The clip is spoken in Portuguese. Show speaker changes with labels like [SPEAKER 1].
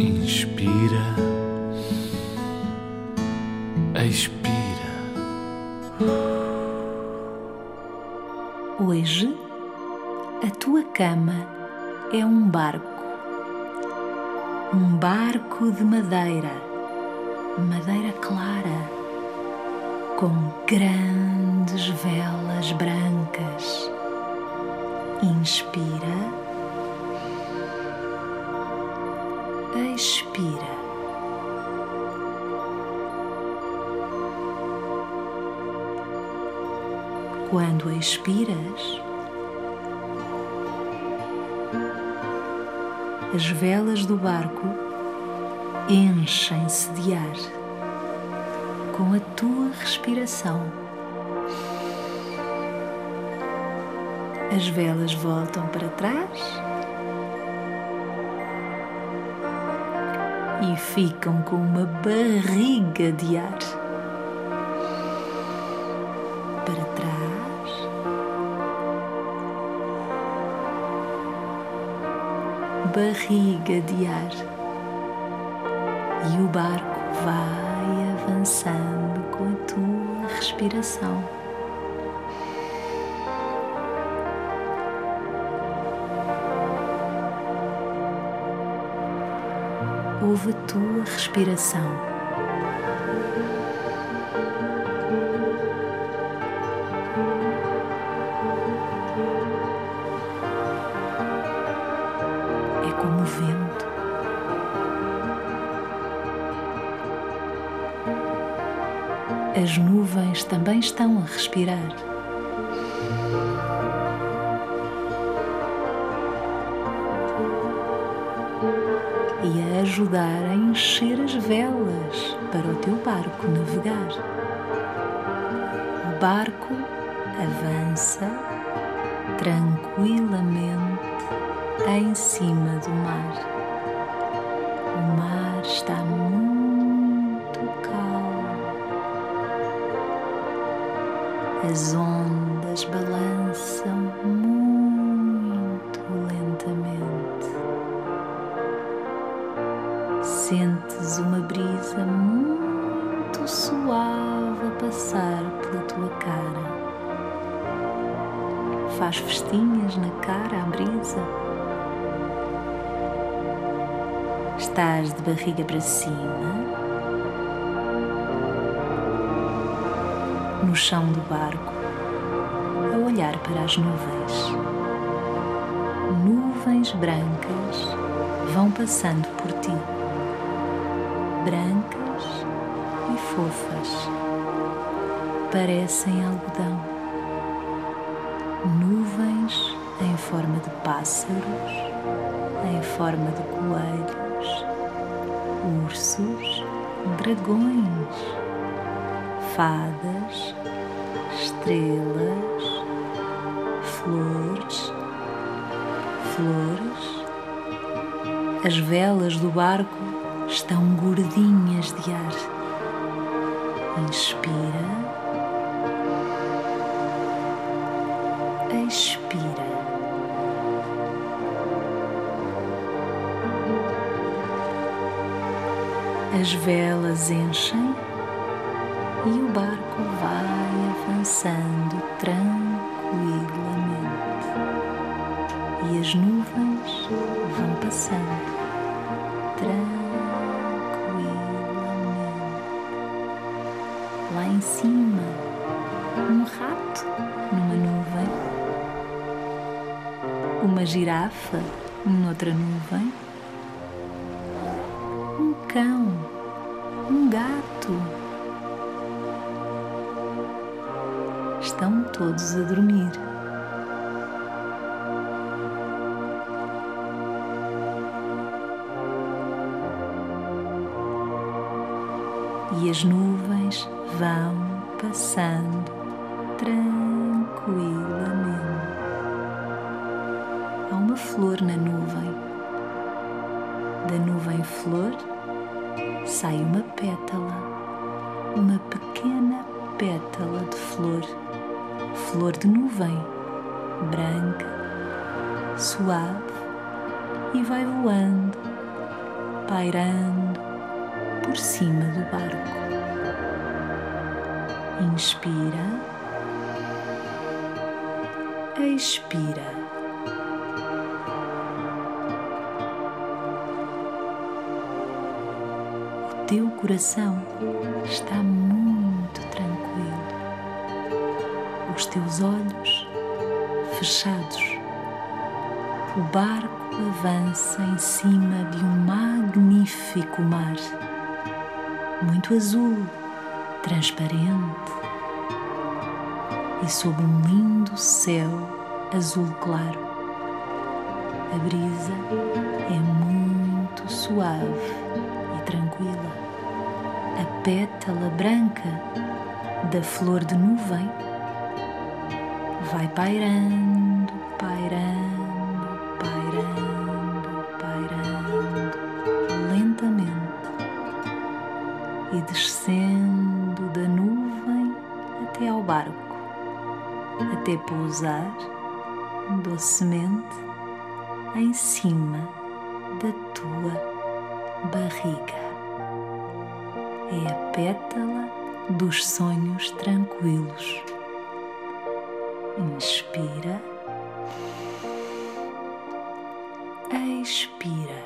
[SPEAKER 1] Inspira, expira.
[SPEAKER 2] Hoje, a tua cama é um barco. Um barco de madeira, madeira clara, com grandes velas brancas. Inspira, Quando expiras, as velas do barco enchem-se de ar com a tua respiração. As velas voltam para trás e ficam com uma barriga de ar. Barriga de ar. E o barco vai avançando com a tua respiração. ouve a tua respiração. Como o vento. As nuvens também estão a respirar. e a ajudar a encher as velas para o teu barco navegar. O barco avança tranquilamente em cima do mar. O mar está muito calmo. As ondas balançam muito lentamente sentes uma brisa muito suave a passar pela tua cara. Faz festinhas na cara a brisa. Estás de barriga para cima, no chão do barco, a olhar para as nuvens. Nuvens brancas vão passando por ti. Brancas e fofas, parecem algodão, nuvens em forma de pássaros, em forma de coelhos, ursos, dragões, fadas, estrelas, flores, flores, as velas do barco estão gordinhas de ar. Inspira, expira. As velas enchem e o barco vai avançando tranquilamente. E as nuvens vão passando tranquilamente. Lá em cima, um rato numa nuvem, uma girafa noutra nuvem, cão, um gato. Estão todos a dormir. e as nuvens vão passando tranquilamente. Há uma flor na nuvem. Da nuvem flor sai uma pétala, uma pequena pétala de flor, flor de nuvem, branca, suave e vai voando pairando por cima do barco. Inspira, expira. Teu coração está muito tranquilo. Os teus olhos fechados. O barco avança em cima de um magnífico mar, muito azul, transparente e sob um lindo céu azul claro. A brisa é muito suave tranquila. A pétala branca da flor de nuvem vai pairando, pairando, pairando, pairando lentamente e descendo da nuvem até ao barco, até pousar docemente em cima da tua barriga. É a pétala dos sonhos tranquilos. Inspira, expira.